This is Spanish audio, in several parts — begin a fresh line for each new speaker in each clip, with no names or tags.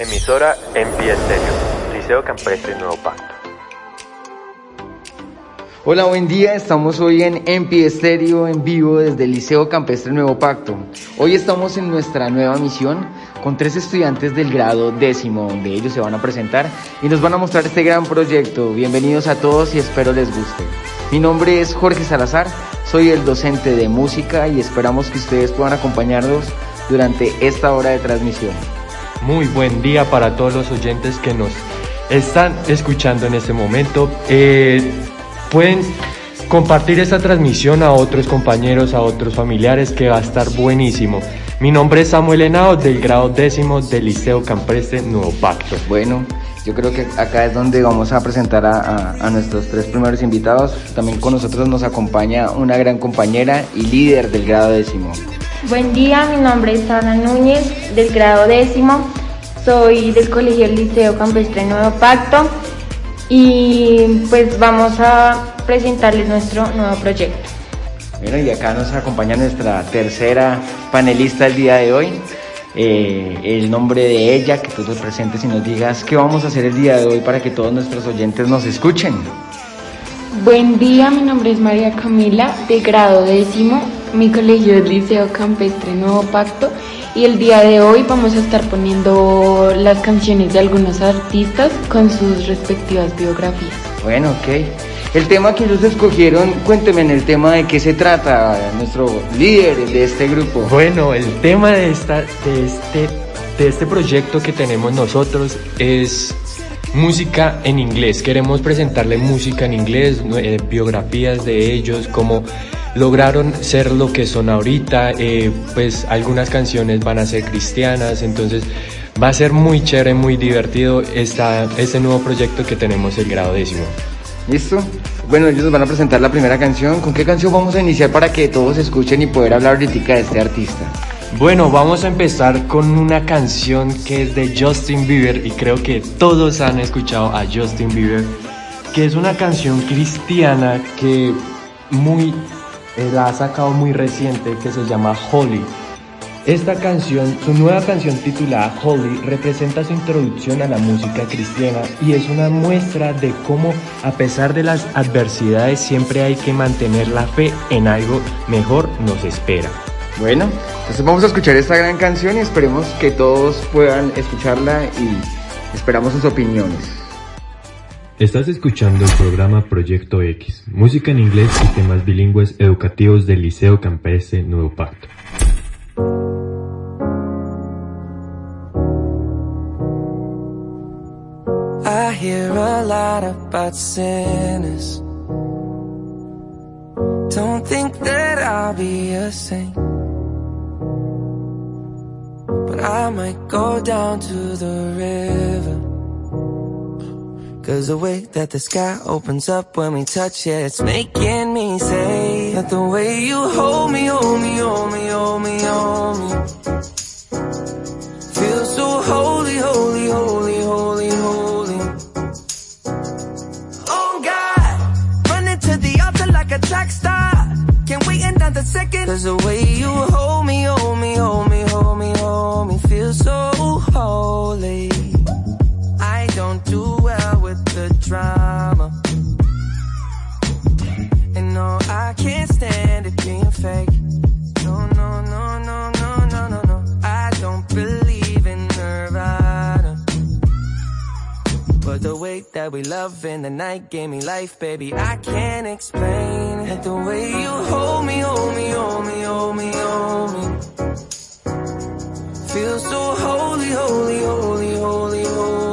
Emisora en Estéreo, Liceo Campestre Nuevo Pacto.
Hola, buen día. Estamos hoy en Empi Estéreo en vivo desde el Liceo Campestre Nuevo Pacto. Hoy estamos en nuestra nueva misión con tres estudiantes del grado décimo, donde ellos se van a presentar y nos van a mostrar este gran proyecto. Bienvenidos a todos y espero les guste. Mi nombre es Jorge Salazar, soy el docente de música y esperamos que ustedes puedan acompañarnos durante esta hora de transmisión.
Muy buen día para todos los oyentes que nos están escuchando en este momento. Eh, pueden compartir esta transmisión a otros compañeros, a otros familiares, que va a estar buenísimo. Mi nombre es Samuel Henao, del grado décimo del Liceo Campreste Nuevo Pacto.
Bueno, yo creo que acá es donde vamos a presentar a, a, nuestros tres primeros invitados. También con nosotros nos acompaña una gran compañera y líder del grado décimo.
Buen día, mi nombre es Ana Núñez, del grado décimo. Soy del Colegio Liceo Campestre Nuevo Pacto y pues vamos a presentarles nuestro nuevo proyecto.
Bueno, y acá nos acompaña nuestra tercera panelista el día de hoy. Eh, el nombre de ella, que tú te presentes y nos digas qué vamos a hacer el día de hoy para que todos nuestros oyentes nos escuchen.
Buen día, mi nombre es María Camila, de grado décimo. Mi colegio es Liceo Campestre Nuevo Pacto y el día de hoy vamos a estar poniendo las canciones de algunos artistas con sus respectivas biografías.
Bueno, ok. El tema que ellos escogieron, cuénteme en el tema de qué se trata, nuestro líder de este grupo.
Bueno, el tema de, esta, de, este, de este proyecto que tenemos nosotros es música en inglés. Queremos presentarle música en inglés, eh, biografías de ellos, cómo lograron ser lo que son ahorita. Eh, pues algunas canciones van a ser cristianas, entonces va a ser muy chévere, muy divertido esta, este nuevo proyecto que tenemos el grado décimo.
¿Listo? Bueno, ellos nos van a presentar la primera canción. ¿Con qué canción vamos a iniciar para que todos escuchen y poder hablar ahorita de este artista?
Bueno, vamos a empezar con una canción que es de Justin Bieber y creo que todos han escuchado a Justin Bieber, que es una canción cristiana que muy la ha sacado muy reciente que se llama Holy. Esta canción, su nueva canción titulada Holy, representa su introducción a la música cristiana y es una muestra de cómo a pesar de las adversidades siempre hay que mantener la fe en algo mejor nos espera.
Bueno, entonces vamos a escuchar esta gran canción y esperemos que todos puedan escucharla y esperamos sus opiniones.
Estás escuchando el programa Proyecto X, música en inglés y temas bilingües educativos del Liceo Campestre Nuevo Pacto.
I hear a lot about sinners. Don't think that I'll be a saint. But I might go down to the river. Cause the way that the sky opens up when we touch it, it's making me say that the way you hold me, hold me, hold me, hold me, hold me. Feel so holy, holy, holy, holy, holy. Oh God, running to the altar like a track star. Can't wait another second. Cause the way you hold me, hold me, hold me, hold me, hold me, feel so holy. Don't do well with the drama. And no, I can't stand it being fake. No, no, no, no, no, no, no, no. I don't believe in Nirvana. But the way that we love in the night gave me life, baby. I can't explain it. The way you hold me, hold me, hold me, hold me, hold me. Feel so holy, holy, holy, holy, holy.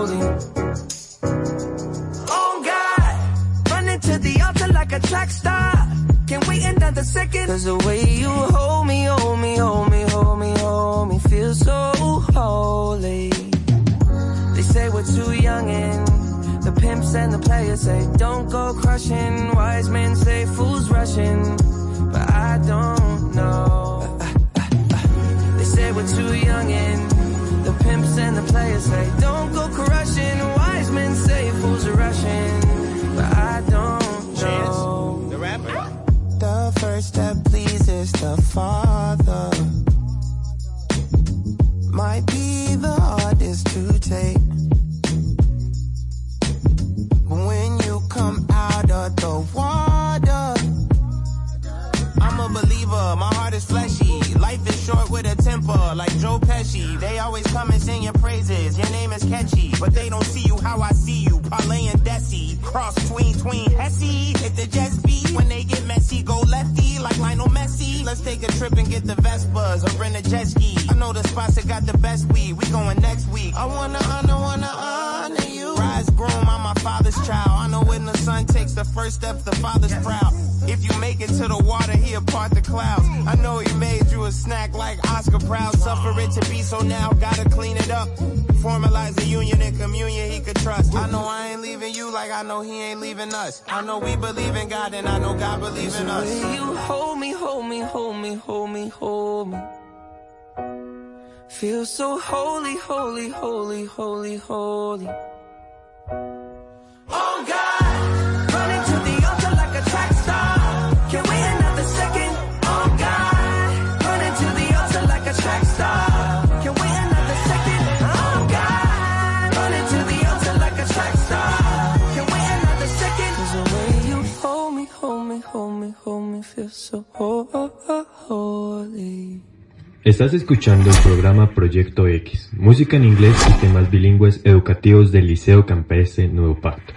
Another second. Cause the way you hold me, hold me, hold me, hold me, hold me, feel so holy. They say we're too young and the pimps and the players say don't go crushing. Wise men say fools rushing, but I don't know. They say we're too young and the pimps and the players say don't go crushing. Wise men say fools are rushing,
the
Father. Might be the hardest to hesitate. When you come out of the water, I'm a believer, my heart is fleshy. Life is short with a temper, like Joe Pesci. They always come and sing your praises, your name is catchy. But they don't see you how I see you, Parlay and Desi. Cross tween, tween, Hesse. Hit the jet Let's take a trip and get the Vespas, or rent a jet ski. I know the spots that got the best weed, we going next week. I wanna honor, wanna honor you. Rise groom, I'm my father's child. I know when the son takes the first step, the father's proud. If you make it to the water, he'll part the clouds. I know he made you a snack like Oscar Proud. Suffer it to be so now, gotta clean it up. Formalize the union and communion he could trust. I know I ain't leaving you like I know he ain't leaving us. I know we believe in God and I know God believes in us. You hold me, hold me, hold me, hold me, hold me. Feel so holy, holy, holy, holy, holy.
Estás escuchando el programa Proyecto X, música en inglés y temas bilingües educativos del Liceo Campestre Nuevo Pacto.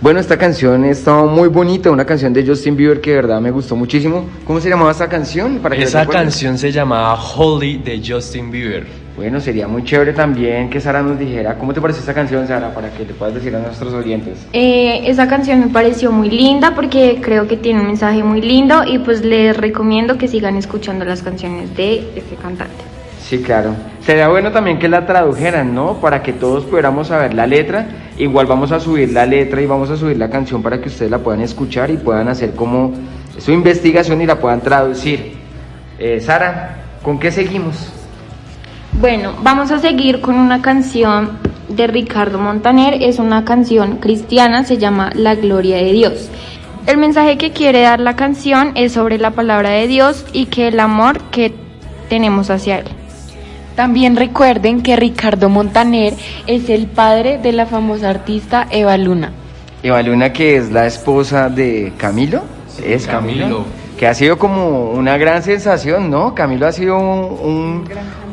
Bueno, esta canción está muy bonita, una canción de Justin Bieber que de verdad me gustó muchísimo. ¿Cómo se llamaba esta canción? Para que
Esa canción se llamaba Holy de Justin Bieber.
Bueno, sería muy chévere también que Sara nos dijera cómo te parece esta canción, Sara, para que le puedas decir a nuestros oyentes.
Eh, esa canción me pareció muy linda porque creo que tiene un mensaje muy lindo y pues les recomiendo que sigan escuchando las canciones de este cantante.
Sí, claro. Sería bueno también que la tradujeran, ¿no? Para que todos pudiéramos saber la letra. Igual vamos a subir la letra y vamos a subir la canción para que ustedes la puedan escuchar y puedan hacer como su investigación y la puedan traducir. Eh, Sara, ¿con qué seguimos?
Bueno, vamos a seguir con una canción de Ricardo Montaner. Es una canción cristiana, se llama La Gloria de Dios. El mensaje que quiere dar la canción es sobre la palabra de Dios y que el amor que tenemos hacia Él.
También recuerden que Ricardo Montaner es el padre de la famosa artista Eva Luna.
Eva Luna, que es la esposa de Camilo. es Camilo.
Camilo.
Que ha sido como una gran sensación, ¿no? Camilo ha sido un, un-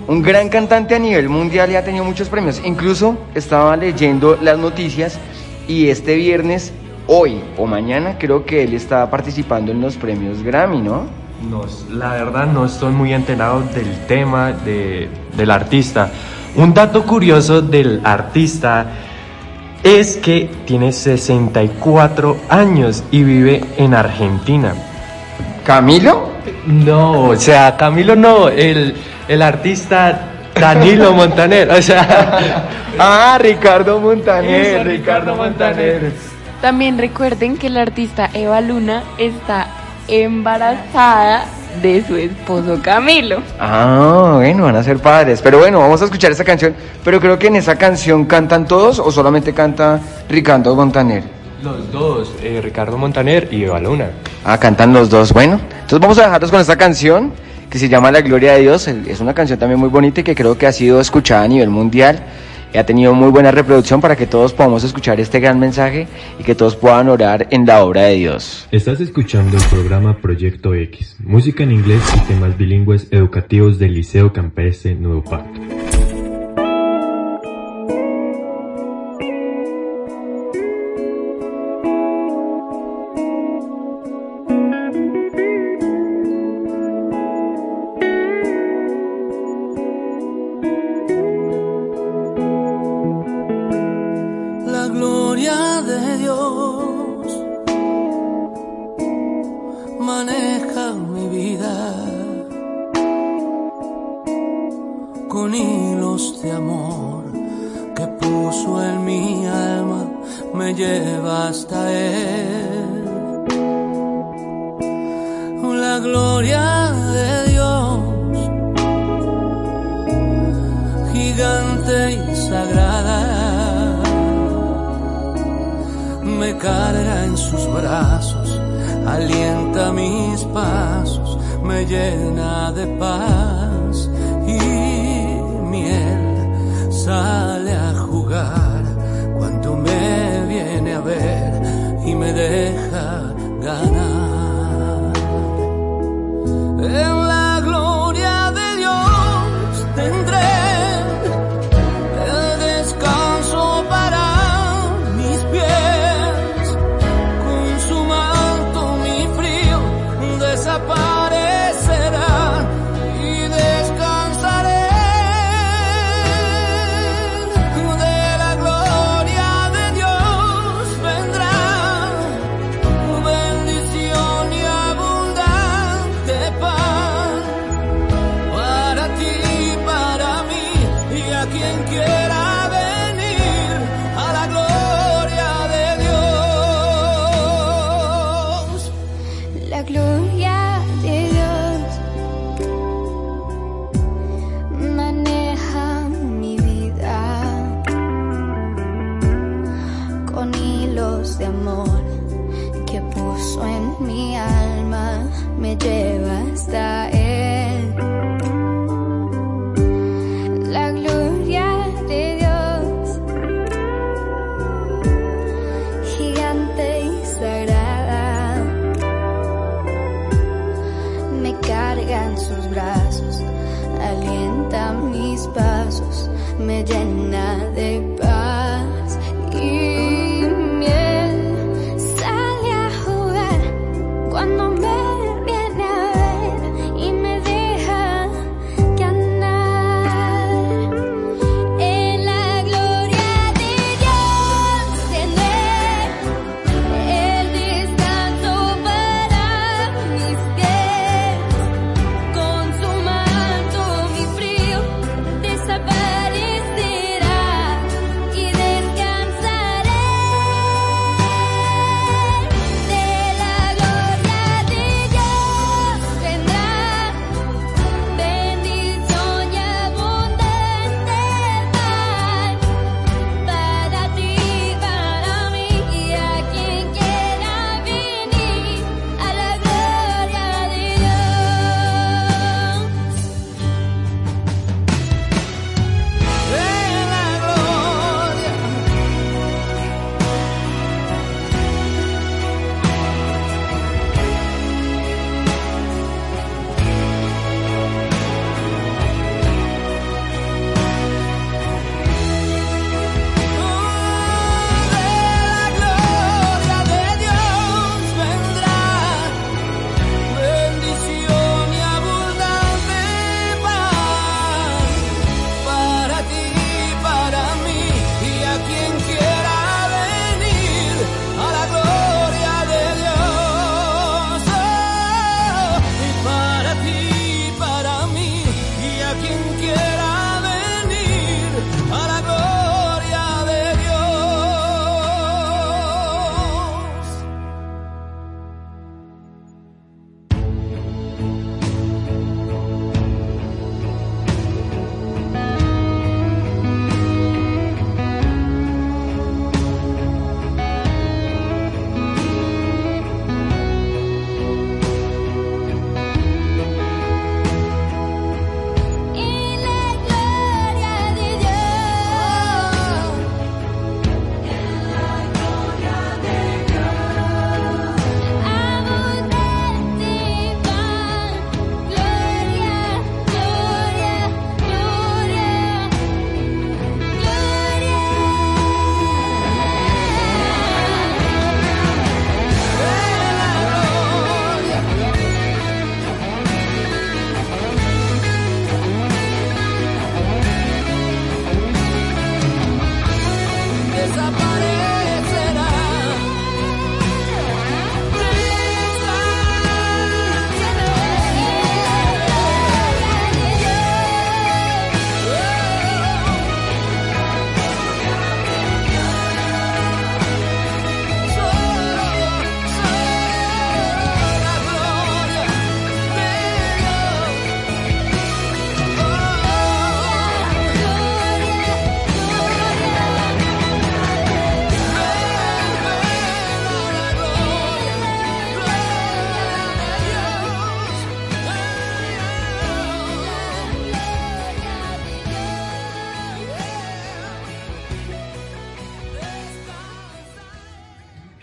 un gran cantante a nivel mundial y ha tenido muchos premios. Incluso estaba leyendo las noticias y este viernes, hoy o mañana, creo que él estaba participando en los premios Grammy, ¿no?
No, la verdad no estoy muy enterado del tema de, del artista. Un dato curioso del artista es que tiene 64 años y vive en Argentina.
¿Camilo?
No, o sea, Camilo no, el, el artista Danilo Montaner, o sea,
Ah, Ricardo Montaner.
Eso, Ricardo Montaner.
También recuerden que la artista Eva Luna está embarazada de su esposo Camilo.
Ah, bueno, van a ser padres. Pero bueno, vamos a escuchar esa canción. Pero creo que en esa canción cantan todos o solamente canta Ricardo Montaner.
los dos, eh, Ricardo Montaner y Eva Luna.
Ah, cantan los dos. Bueno, entonces vamos a dejarlos con esta canción que se llama La Gloria de Dios. Es una canción también muy bonita y que creo que ha sido escuchada a nivel mundial. Y ha tenido muy buena reproducción para que todos podamos escuchar este gran mensaje y que todos puedan orar en la obra de Dios.
Estás escuchando el programa Proyecto X, música en inglés y temas bilingües educativos del Liceo Campestre Nuevo Pacto.
gloria de Dios, gigante y sagrada, me carga en sus brazos, alienta mis pasos, me llena de paz y miel
sale a jugar cuando me viene a ver y me deja ganar. gloom,
yeah.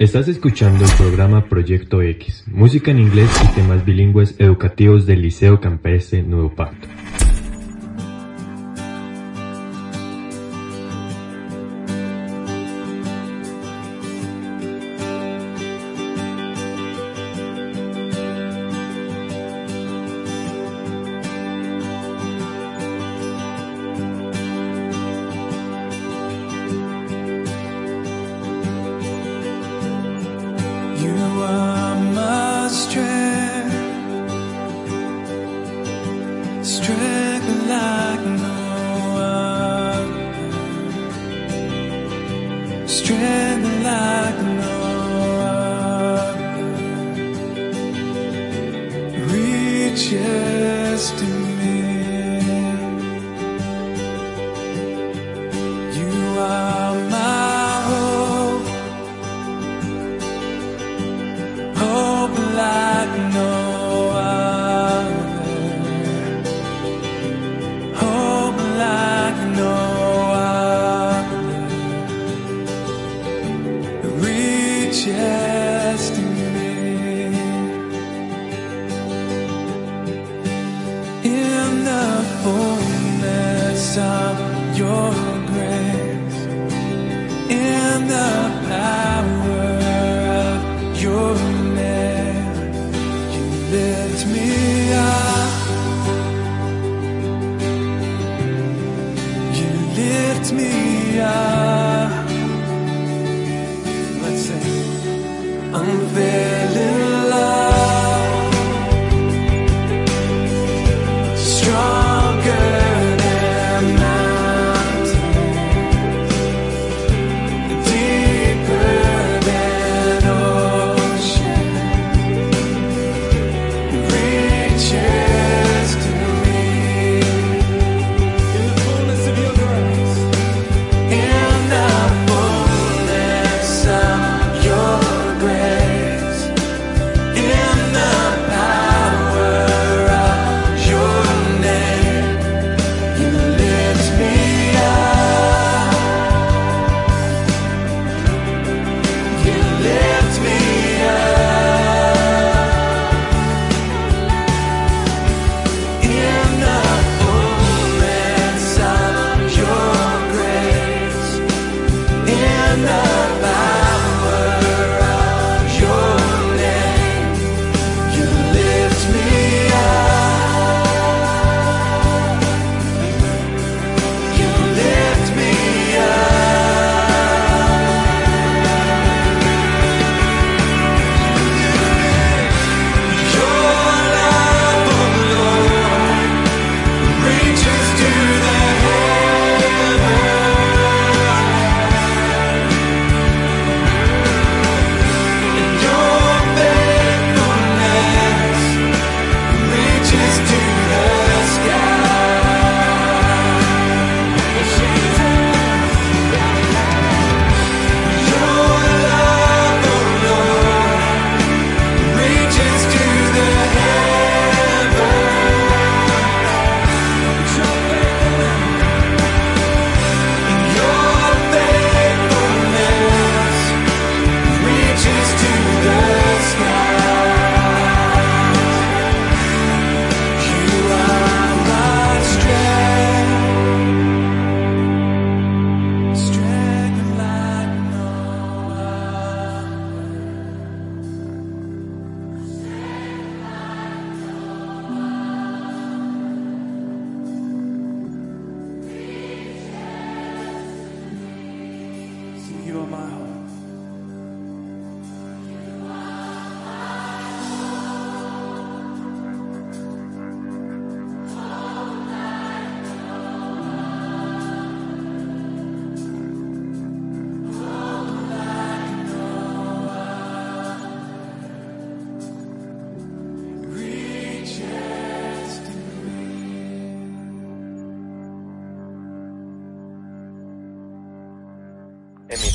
Estás escuchando el programa Proyecto X, música en inglés y temas bilingües educativos del Liceo Campestre Nuevo Pacto.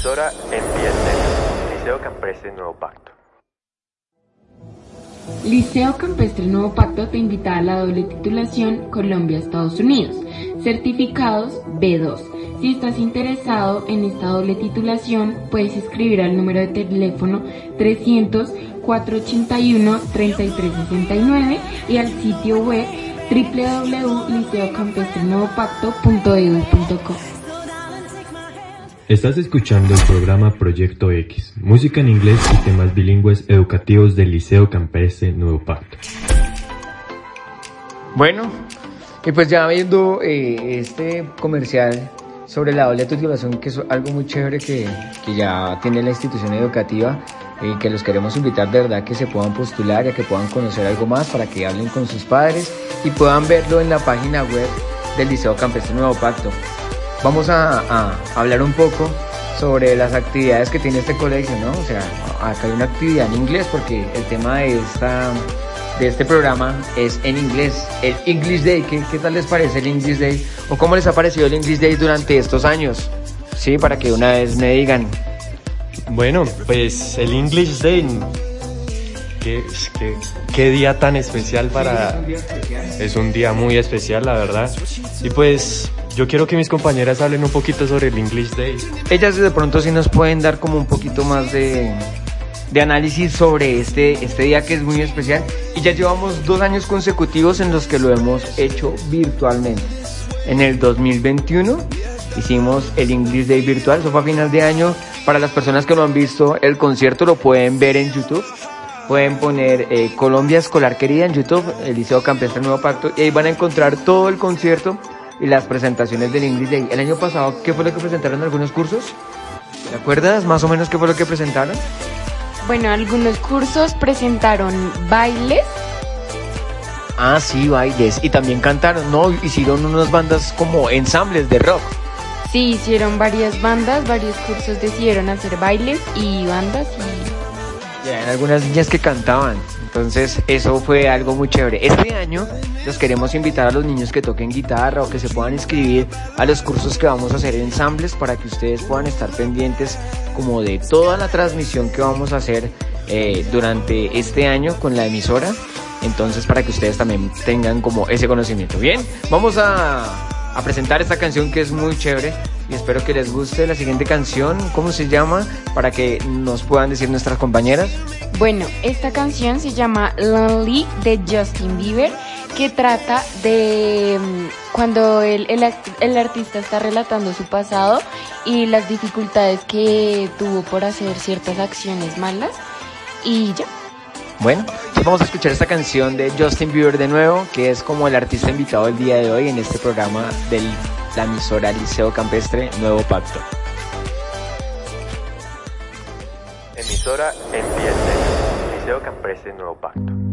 Emisora Liceo Campestre Nuevo Pacto.
Liceo Campestre Nuevo Pacto te invita a la doble titulación Colombia-Estados Unidos, certificados B2. Si estás interesado en esta doble titulación, puedes escribir al número de teléfono 300-481-3369 y al sitio web www.liceocampestrenuevopacto.edu.co.
Estás escuchando el programa Proyecto X, música en inglés y temas bilingües educativos del Liceo Campestre Nuevo Pacto.
Bueno, y pues ya viendo eh, este comercial sobre la doble titulación, que es algo muy chévere que, que ya tiene la institución educativa, y que los queremos invitar de verdad que se puedan postular y que puedan conocer algo más para que hablen con sus padres y puedan verlo en la página web del Liceo Campestre Nuevo Pacto. Vamos a, a hablar un poco sobre las actividades que tiene este colegio, ¿no? O sea, acá hay una actividad en inglés porque el tema de esta de este programa es en inglés, el English Day. ¿Qué, ¿Qué, tal les parece el English Day? ¿O cómo les ha parecido el English Day durante estos años? Sí, para que una vez me digan.
Bueno, pues el English Day. Qué, qué, qué día tan especial para... Es un día muy especial, la verdad. Y pues yo quiero que mis compañeras hablen un poquito sobre el English Day.
Ellas de pronto sí nos pueden dar como un poquito más de, de análisis sobre este, este día que es muy especial. Y ya llevamos dos años consecutivos en los que lo hemos hecho virtualmente. En el 2021 hicimos el English Day virtual, eso fue a final de año. Para las personas que no han visto el concierto lo pueden ver en YouTube. Pueden poner eh, Colombia Escolar Querida en YouTube, el Liceo Campestre Nuevo Pacto, y ahí van a encontrar todo el concierto y las presentaciones del English Day. El año pasado, ¿qué fue lo que presentaron en algunos cursos? ¿Te acuerdas más o menos qué fue lo que presentaron?
Bueno, algunos cursos presentaron bailes.
Ah, sí, bailes. Y también cantaron, ¿no? Hicieron unas bandas como ensambles de rock.
Sí, hicieron varias bandas, varios cursos decidieron hacer bailes y bandas y...
Ya, algunas niñas que cantaban. Entonces, eso fue algo muy chévere. Este año los queremos invitar a los niños que toquen guitarra o que se puedan inscribir a los cursos que vamos a hacer en ensambles para que ustedes puedan estar pendientes como de toda la transmisión que vamos a hacer eh, durante este año con la emisora. Entonces, para que ustedes también tengan como ese conocimiento. Bien, vamos a, a presentar esta canción que es muy chévere y espero que les guste la siguiente canción. ¿Cómo se llama? Para que nos puedan decir nuestras compañeras.
Bueno, esta canción se llama Lonely de Justin Bieber, que trata de mm, cuando el, el, el, artista está relatando su pasado y las dificultades que tuvo por hacer ciertas acciones malas. Y ya.
Bueno, vamos a escuchar esta canción de Justin Bieber de nuevo, que es como el artista invitado el día de hoy en este programa de la emisora Liceo Campestre Nuevo Pacto.
Emisora Liceo Campestre Nuevo Pacto.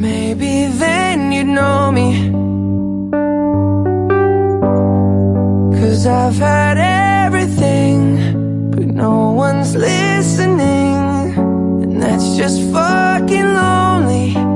Maybe then you'd know me. Cause I've had everything, but no one's listening. And that's just fucking lonely.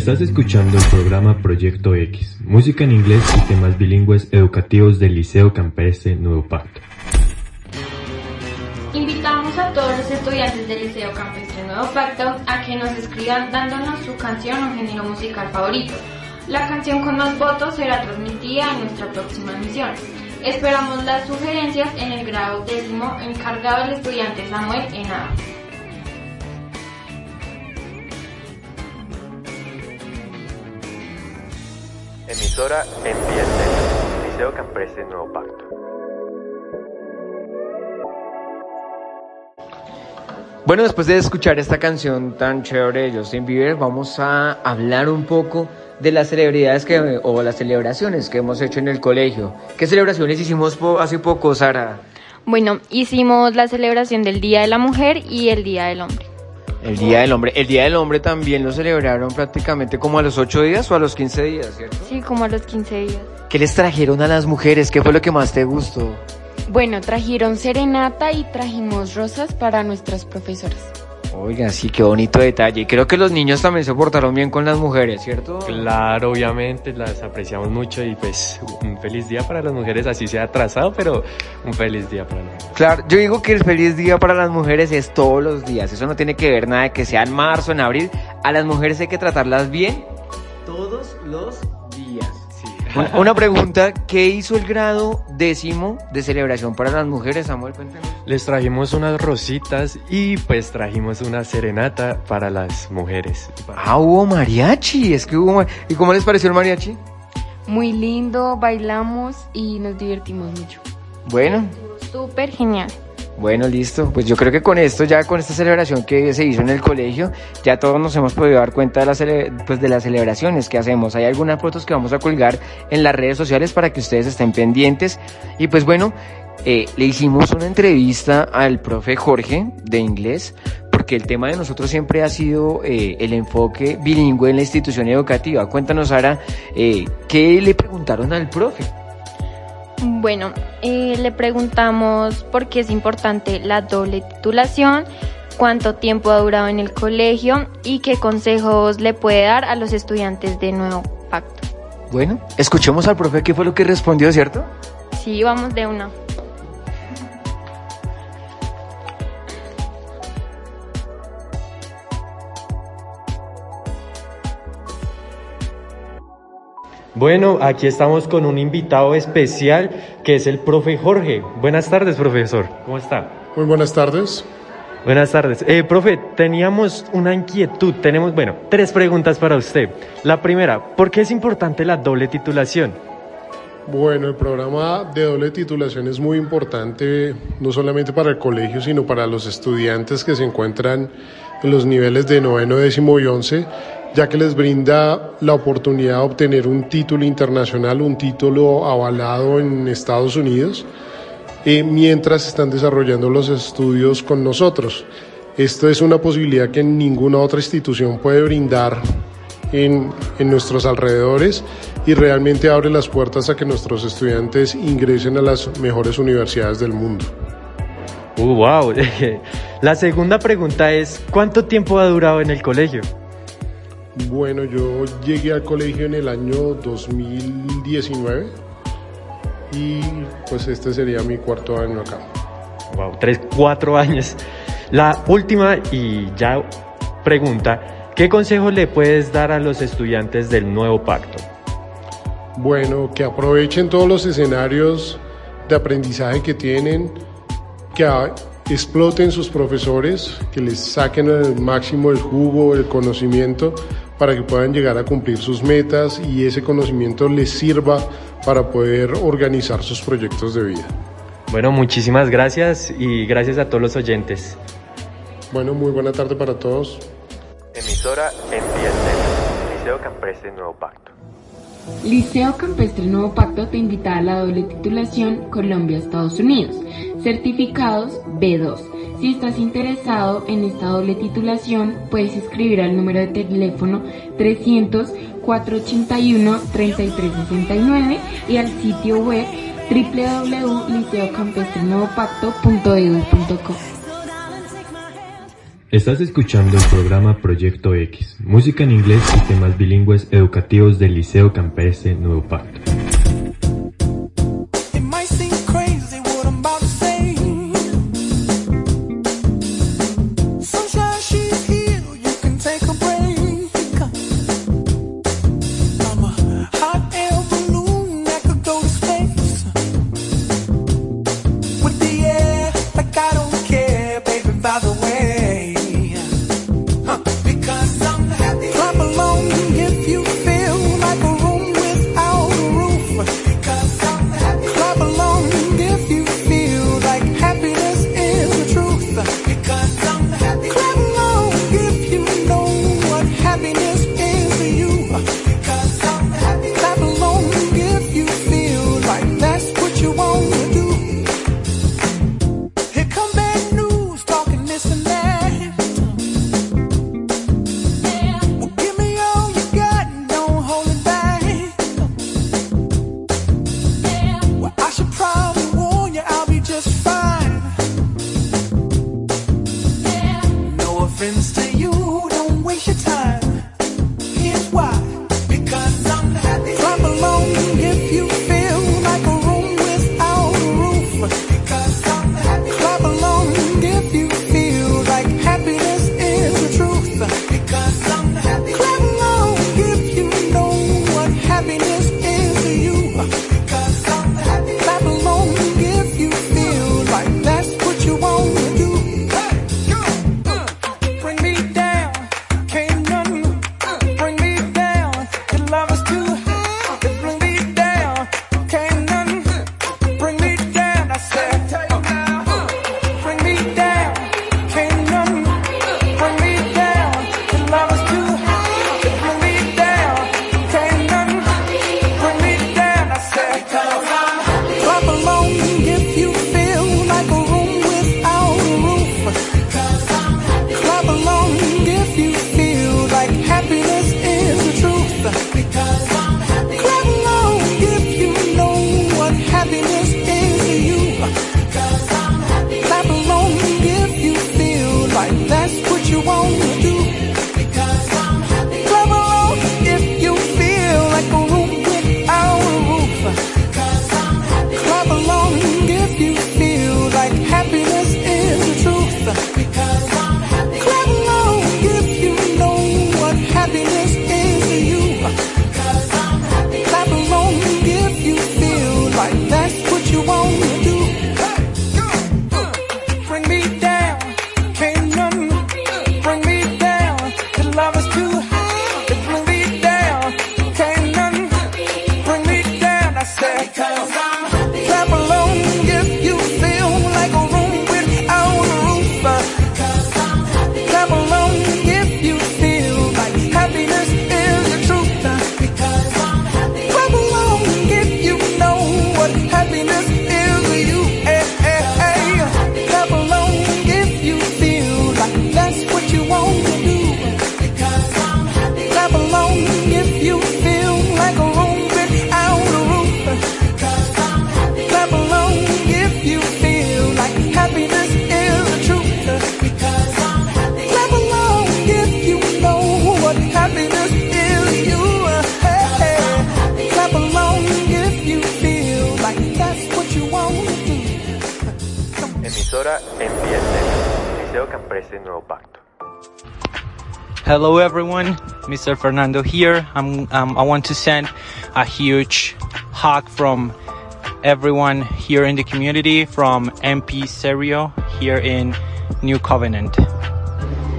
Estás escuchando el programa Proyecto X, música en inglés y temas bilingües educativos del Liceo Campestre Nuevo Pacto.
Invitamos a todos los estudiantes del Liceo Campestre Nuevo Pacto a que nos escriban dándonos su canción o género musical favorito. La canción con más votos será transmitida en nuestra próxima emisión. Esperamos las sugerencias en el grado décimo encargado del estudiante Samuel Henao.
Emisora MPS, Liceo Campestre Nuevo Pacto.
Bueno, después de escuchar esta canción tan chévere de Justin Bieber, vamos a hablar un poco de las celebridades que, o las celebraciones que hemos hecho en el colegio. ¿Qué celebraciones hicimos po- hace poco, Sara?
Bueno, hicimos la celebración del Día de la Mujer y el Día del Hombre.
El Día del Hombre. El Día del Hombre también lo celebraron prácticamente como a los 8 días o a los 15 días, ¿cierto?
Sí, como a los 15 días.
¿Qué les trajeron a las mujeres? ¿Qué fue lo que más te gustó?
Bueno, trajeron serenata y trajimos rosas para nuestras profesoras.
Oiga, sí, qué bonito detalle. Creo que los niños también se portaron bien con las mujeres, ¿cierto?
Claro, obviamente las apreciamos mucho y pues un feliz día para las mujeres, así sea atrasado, pero un feliz día para las mujeres.
Claro, yo digo que el feliz día para las mujeres es todos los días. Eso no tiene que ver nada de que sea en marzo, en abril. A las mujeres hay que tratarlas bien todos los días. Una, una pregunta, ¿qué hizo el grado décimo de celebración para las mujeres, Samuel? Cuéntanos.
Les trajimos unas rositas y pues trajimos una serenata para las mujeres.
Ah, hubo mariachi, es que hubo... ¿Y cómo les pareció el mariachi?
Muy lindo, bailamos y nos divertimos mucho.
Bueno,
Súper genial.
Bueno, listo. Pues yo creo que con esto, ya con esta celebración que se hizo en el colegio, ya todos nos hemos podido dar cuenta de las, cele- pues de las celebraciones que hacemos. Hay algunas fotos que vamos a colgar en las redes sociales para que ustedes estén pendientes. Y pues bueno, eh, le hicimos una entrevista al profe Jorge de inglés, porque el tema de nosotros siempre ha sido eh, el enfoque bilingüe en la institución educativa. Cuéntanos, Sara, eh, ¿qué le preguntaron al profe?
Bueno, eh, le preguntamos por qué es importante la doble titulación, cuánto tiempo ha durado en el colegio y qué consejos le puede dar a los estudiantes de Nuevo Pacto.
Bueno, escuchemos al profe qué fue lo que respondió, ¿cierto?
Sí, vamos de una.
Bueno, aquí estamos con un invitado especial que es el profe Jorge. Buenas tardes, profesor. ¿Cómo está?
Muy buenas tardes.
Buenas tardes. Eh, profe, teníamos una inquietud. Tenemos, bueno, tres preguntas para usted. La primera, ¿por qué es importante la doble titulación?
Bueno, el programa de doble titulación es muy importante no solamente para el colegio, sino para los estudiantes que se encuentran en los niveles de noveno, décimo y once, ya que les brinda la oportunidad de obtener un título internacional, un título avalado en Estados Unidos, eh, mientras están desarrollando los estudios con nosotros. Esto es una posibilidad que ninguna otra institución puede brindar en, en nuestros alrededores y realmente abre las puertas a que nuestros estudiantes ingresen a las mejores universidades del mundo.
Uh, wow. La segunda pregunta es, ¿cuánto tiempo ha durado en el colegio?
Bueno, yo llegué al colegio en el año 2019 y pues este sería mi cuarto año acá.
Wow, tres, cuatro años. La última y ya pregunta, ¿qué consejo le puedes dar a los estudiantes del nuevo pacto?
Bueno, que aprovechen todos los escenarios de aprendizaje que tienen, que exploten sus profesores, que les saquen el máximo el jugo, el conocimiento, para que puedan llegar a cumplir sus metas y ese conocimiento les sirva para poder organizar sus proyectos de vida.
Bueno, muchísimas gracias y gracias a todos los oyentes.
Bueno, muy buena tarde para todos.
Emisora MPS, Liceo Campestre Nuevo Pacto.
Liceo Campestre Nuevo Pacto te invita a la doble titulación Colombia-Estados Unidos. Certificados B2. Si estás interesado en esta doble titulación, puedes escribir al número de teléfono 300-481-3369 y al sitio web www.liceocampestrenuevopacto.edu.co.
Estás escuchando el programa Proyecto X, música en inglés y temas bilingües educativos del Liceo Campestre Nuevo Pacto.
Hello everyone, Mr. Fernando here. I'm, um, I want to send a huge hug from everyone here in the community from MP Serio here in New Covenant.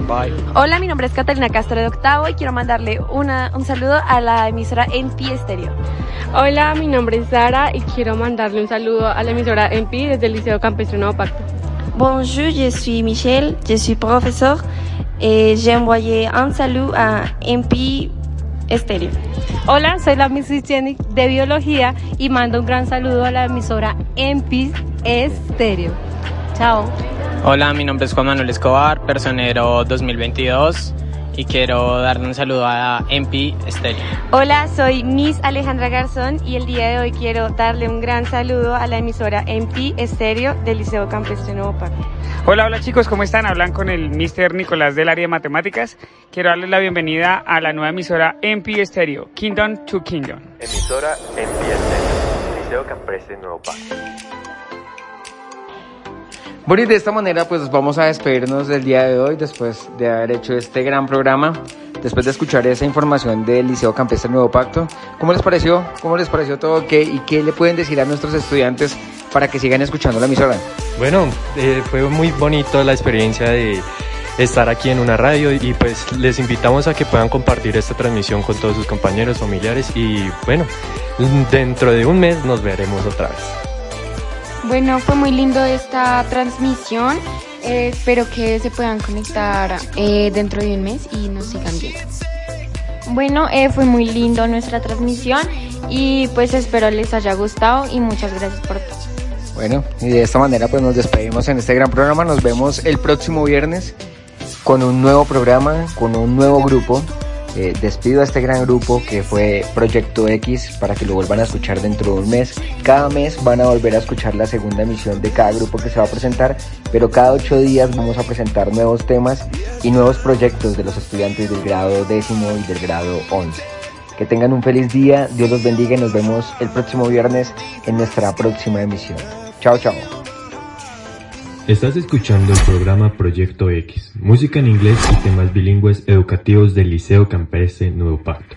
Bye.
Hola, mi nombre es Catalina Castro de Octavo y quiero mandarle una, un saludo a la emisora MP Stereo.
Hola, mi nombre es Sara y quiero mandarle un saludo a la emisora MP desde el Liceo Campestre Nuevo Pacto.
Bonjour, je suis Michel, je suis professeur et j'ai envoyé un salut a MP Estéreo.
Hola, soy la Miss de Biología y mando un gran saludo a la emisora MP Estéreo. Chao.
Hola, mi nombre es Juan Manuel Escobar, personero 2022 y quiero darle un saludo a MP Estéreo.
Hola, soy Miss Alejandra Garzón y el día de hoy quiero darle un gran saludo a la emisora MP Estéreo del Liceo Campestre Nuevo Parque.
Hola, hola chicos, ¿cómo están? Hablan con el Mr. Nicolás del área de matemáticas. Quiero darles la bienvenida a la nueva emisora MP Estéreo, Kingdom to Kingdom.
Emisora MP Estéreo, Liceo Campestre Nuevo Parque.
Bueno, y de esta manera pues vamos a despedirnos del día de hoy después de haber hecho este gran programa, después de escuchar esa información del Liceo Campestre Nuevo Pacto. ¿Cómo les pareció? ¿Cómo les pareció todo? ¿Qué, ¿Y qué le pueden decir a nuestros estudiantes para que sigan escuchando la emisora?
Bueno, eh, fue muy bonito la experiencia de estar aquí en una radio y pues les invitamos a que puedan compartir esta transmisión con todos sus compañeros, familiares y bueno, dentro de un mes nos veremos otra vez.
Bueno, fue muy lindo esta transmisión. Eh, espero que se puedan conectar eh, dentro de un mes y nos sigan viendo.
Bueno, eh, fue muy lindo nuestra transmisión y pues espero les haya gustado y muchas gracias por todo.
Bueno, y de esta manera pues nos despedimos en este gran programa. Nos vemos el próximo viernes con un nuevo programa, con un nuevo grupo. Eh, despido a este gran grupo que fue Proyecto X para que lo vuelvan a escuchar dentro de un mes. Cada mes van a volver a escuchar la segunda emisión de cada grupo que se va a presentar, pero cada ocho días vamos a presentar nuevos temas y nuevos proyectos de los estudiantes del grado décimo y del grado once. Que tengan un feliz día, Dios los bendiga y nos vemos el próximo viernes en nuestra próxima emisión. Chao, chao.
Estás escuchando el programa Proyecto X, música en inglés y temas bilingües educativos del Liceo Campestre Nuevo Pacto.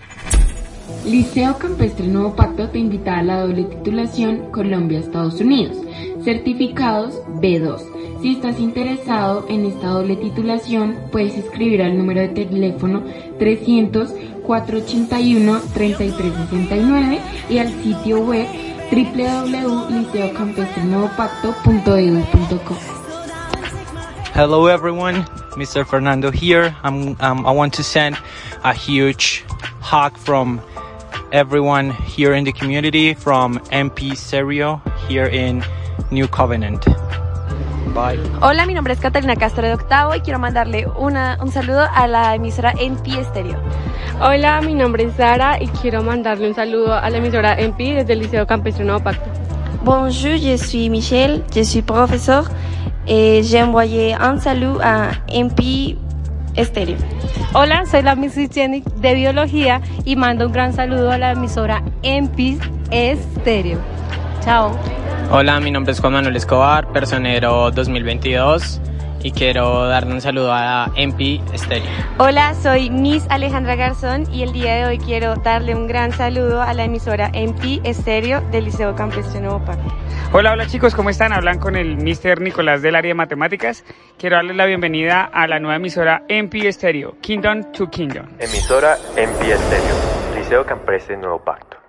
Liceo Campestre Nuevo Pacto te invita a la doble titulación Colombia-Estados Unidos, certificados B2. Si estás interesado en esta doble titulación, puedes escribir al número de teléfono 300 481 3369 y al sitio web www.liceocampestrenuevopacto.edu.co.
Hello everyone, Mr. Fernando here. I'm, um, I want to send a huge hug from everyone here in the community, from MP Serio here in New Covenant. Bye.
Hola, mi nombre es Catalina Castro de Octavo y quiero mandarle una, un saludo a la emisora NP Estéreo.
Hola, mi nombre es Sara y quiero mandarle un saludo a la emisora NP desde el Liceo Campestre Nuevo Pacto.
Bonjour, je suis Michel, je suis professeur et j'ai envoyé un salut à MP Estéreo.
Hola, soy la Miss de Biología y mando un gran saludo a la emisora MP Estéreo. Chao.
Hola, mi nombre es Juan Manuel Escobar, personero 2022 y quiero darle un saludo a MP Estéreo.
Hola, soy Miss Alejandra Garzón y el día de hoy quiero darle un gran saludo a la emisora MP Estéreo del Liceo Campestre Nuevo Pacto.
Hola, hola chicos, ¿cómo están? Hablan con el Mr. Nicolás del área de matemáticas. Quiero darles la bienvenida a la nueva emisora MP Estéreo, Kingdom to Kingdom.
Emisora MP Estéreo, Liceo Campestre Nuevo Pacto.